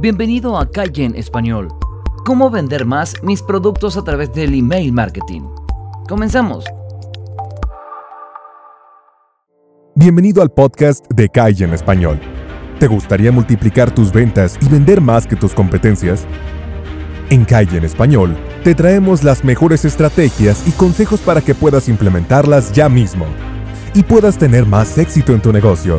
Bienvenido a Calle en Español. ¿Cómo vender más mis productos a través del email marketing? Comenzamos. Bienvenido al podcast de Calle en Español. ¿Te gustaría multiplicar tus ventas y vender más que tus competencias? En Calle en Español te traemos las mejores estrategias y consejos para que puedas implementarlas ya mismo y puedas tener más éxito en tu negocio.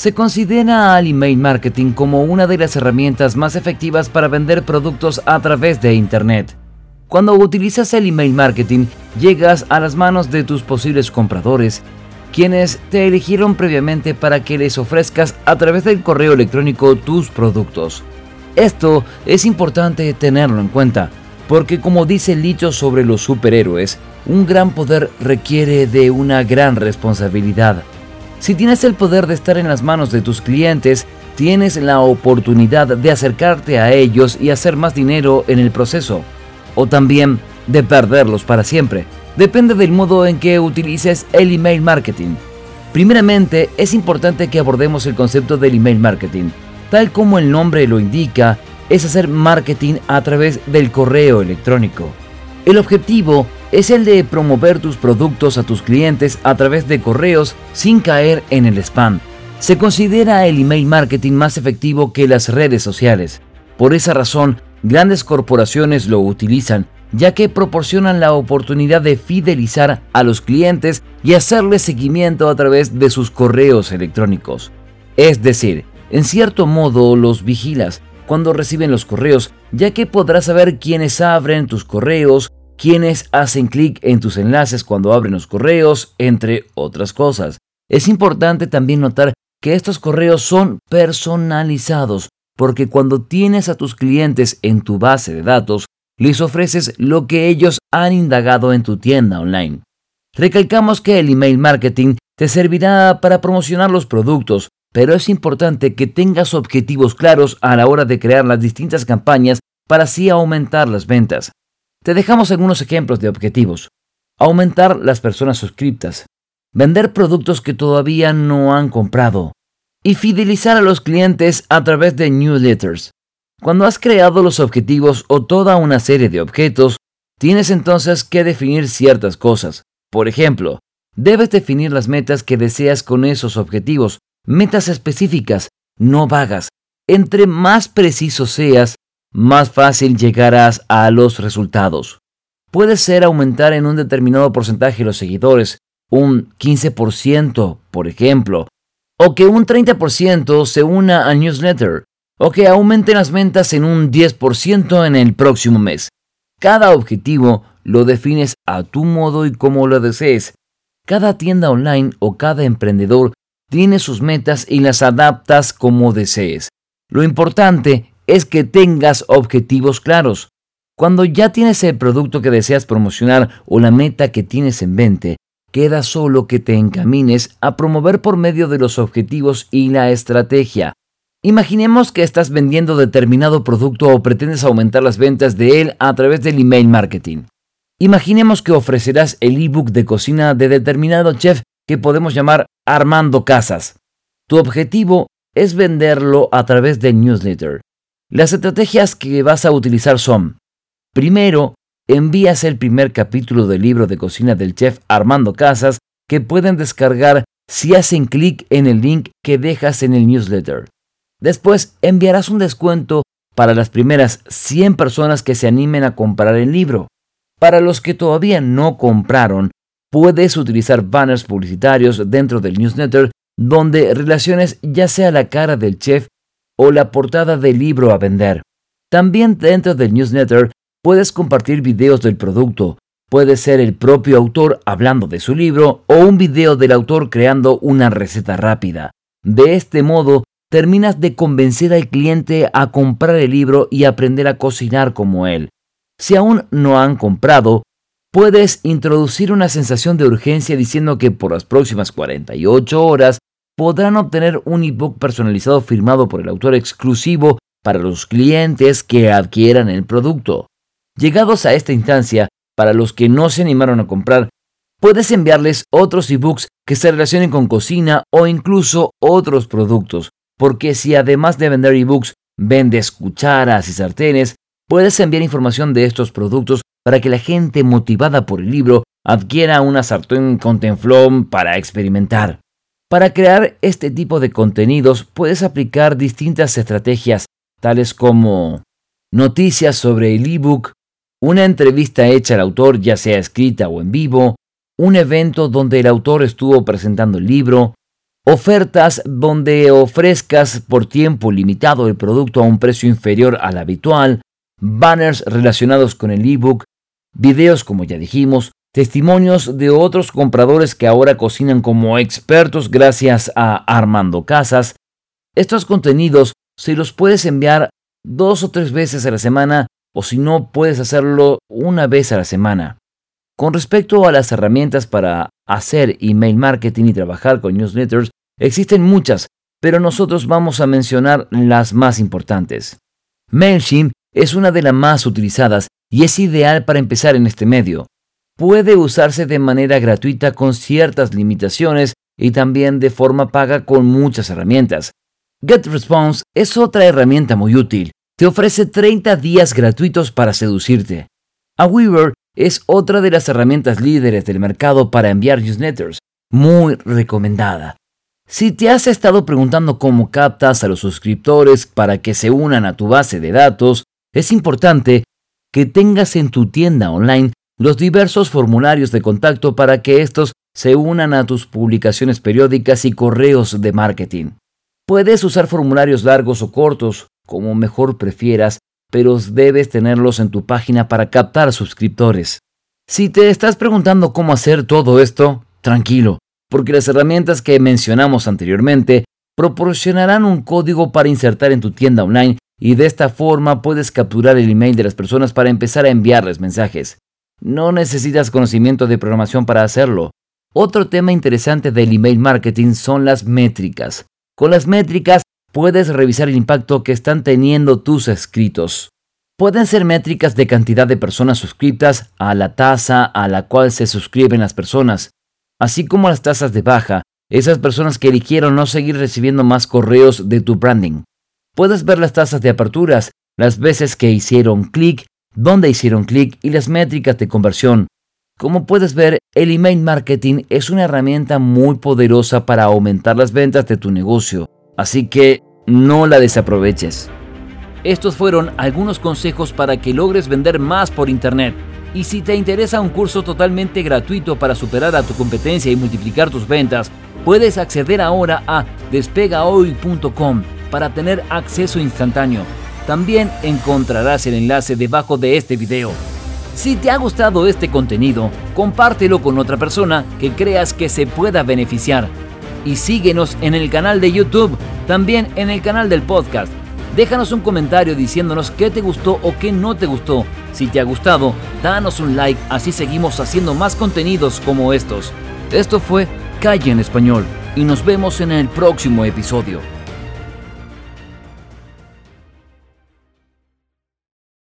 Se considera al email marketing como una de las herramientas más efectivas para vender productos a través de Internet. Cuando utilizas el email marketing, llegas a las manos de tus posibles compradores, quienes te eligieron previamente para que les ofrezcas a través del correo electrónico tus productos. Esto es importante tenerlo en cuenta, porque como dice el dicho sobre los superhéroes, un gran poder requiere de una gran responsabilidad. Si tienes el poder de estar en las manos de tus clientes, tienes la oportunidad de acercarte a ellos y hacer más dinero en el proceso. O también de perderlos para siempre. Depende del modo en que utilices el email marketing. Primeramente, es importante que abordemos el concepto del email marketing. Tal como el nombre lo indica, es hacer marketing a través del correo electrónico. El objetivo es el de promover tus productos a tus clientes a través de correos sin caer en el spam. Se considera el email marketing más efectivo que las redes sociales. Por esa razón, grandes corporaciones lo utilizan, ya que proporcionan la oportunidad de fidelizar a los clientes y hacerles seguimiento a través de sus correos electrónicos. Es decir, en cierto modo los vigilas cuando reciben los correos, ya que podrás saber quiénes abren tus correos, quienes hacen clic en tus enlaces cuando abren los correos, entre otras cosas. Es importante también notar que estos correos son personalizados, porque cuando tienes a tus clientes en tu base de datos, les ofreces lo que ellos han indagado en tu tienda online. Recalcamos que el email marketing te servirá para promocionar los productos, pero es importante que tengas objetivos claros a la hora de crear las distintas campañas para así aumentar las ventas. Te dejamos algunos ejemplos de objetivos. Aumentar las personas suscriptas, vender productos que todavía no han comprado y fidelizar a los clientes a través de newsletters. Cuando has creado los objetivos o toda una serie de objetos, tienes entonces que definir ciertas cosas. Por ejemplo, debes definir las metas que deseas con esos objetivos, metas específicas, no vagas. Entre más preciso seas, más fácil llegarás a los resultados. Puede ser aumentar en un determinado porcentaje los seguidores, un 15%, por ejemplo, o que un 30% se una al newsletter, o que aumenten las ventas en un 10% en el próximo mes. Cada objetivo lo defines a tu modo y como lo desees. Cada tienda online o cada emprendedor tiene sus metas y las adaptas como desees. Lo importante es que tengas objetivos claros. Cuando ya tienes el producto que deseas promocionar o la meta que tienes en mente, queda solo que te encamines a promover por medio de los objetivos y la estrategia. Imaginemos que estás vendiendo determinado producto o pretendes aumentar las ventas de él a través del email marketing. Imaginemos que ofrecerás el ebook de cocina de determinado chef que podemos llamar Armando Casas. Tu objetivo es venderlo a través de newsletter. Las estrategias que vas a utilizar son, primero, envías el primer capítulo del libro de cocina del chef Armando Casas que pueden descargar si hacen clic en el link que dejas en el newsletter. Después enviarás un descuento para las primeras 100 personas que se animen a comprar el libro. Para los que todavía no compraron, puedes utilizar banners publicitarios dentro del newsletter donde relaciones ya sea la cara del chef o la portada del libro a vender. También dentro del newsletter puedes compartir videos del producto. Puede ser el propio autor hablando de su libro o un video del autor creando una receta rápida. De este modo, terminas de convencer al cliente a comprar el libro y aprender a cocinar como él. Si aún no han comprado, puedes introducir una sensación de urgencia diciendo que por las próximas 48 horas podrán obtener un ebook personalizado firmado por el autor exclusivo para los clientes que adquieran el producto. Llegados a esta instancia, para los que no se animaron a comprar, puedes enviarles otros ebooks que se relacionen con cocina o incluso otros productos, porque si además de vender ebooks vendes cucharas y sartenes, puedes enviar información de estos productos para que la gente motivada por el libro adquiera una sartén con tenflón para experimentar. Para crear este tipo de contenidos puedes aplicar distintas estrategias, tales como noticias sobre el ebook, una entrevista hecha al autor ya sea escrita o en vivo, un evento donde el autor estuvo presentando el libro, ofertas donde ofrezcas por tiempo limitado el producto a un precio inferior al habitual, banners relacionados con el ebook, videos como ya dijimos, testimonios de otros compradores que ahora cocinan como expertos gracias a Armando Casas. Estos contenidos se los puedes enviar dos o tres veces a la semana o si no puedes hacerlo una vez a la semana. Con respecto a las herramientas para hacer email marketing y trabajar con newsletters, existen muchas, pero nosotros vamos a mencionar las más importantes. MailChimp es una de las más utilizadas y es ideal para empezar en este medio. Puede usarse de manera gratuita con ciertas limitaciones y también de forma paga con muchas herramientas. GetResponse es otra herramienta muy útil. Te ofrece 30 días gratuitos para seducirte. Aweaver es otra de las herramientas líderes del mercado para enviar newsletters, muy recomendada. Si te has estado preguntando cómo captas a los suscriptores para que se unan a tu base de datos, es importante que tengas en tu tienda online los diversos formularios de contacto para que estos se unan a tus publicaciones periódicas y correos de marketing. Puedes usar formularios largos o cortos, como mejor prefieras, pero debes tenerlos en tu página para captar suscriptores. Si te estás preguntando cómo hacer todo esto, tranquilo, porque las herramientas que mencionamos anteriormente proporcionarán un código para insertar en tu tienda online y de esta forma puedes capturar el email de las personas para empezar a enviarles mensajes. No necesitas conocimiento de programación para hacerlo. Otro tema interesante del email marketing son las métricas. Con las métricas puedes revisar el impacto que están teniendo tus escritos. Pueden ser métricas de cantidad de personas suscritas a la tasa a la cual se suscriben las personas, así como las tasas de baja, esas personas que eligieron no seguir recibiendo más correos de tu branding. Puedes ver las tasas de aperturas, las veces que hicieron clic, dónde hicieron clic y las métricas de conversión. Como puedes ver, el email marketing es una herramienta muy poderosa para aumentar las ventas de tu negocio, así que no la desaproveches. Estos fueron algunos consejos para que logres vender más por Internet. Y si te interesa un curso totalmente gratuito para superar a tu competencia y multiplicar tus ventas, puedes acceder ahora a despegahoy.com para tener acceso instantáneo. También encontrarás el enlace debajo de este video. Si te ha gustado este contenido, compártelo con otra persona que creas que se pueda beneficiar. Y síguenos en el canal de YouTube, también en el canal del podcast. Déjanos un comentario diciéndonos qué te gustó o qué no te gustó. Si te ha gustado, danos un like, así seguimos haciendo más contenidos como estos. Esto fue Calle en Español y nos vemos en el próximo episodio.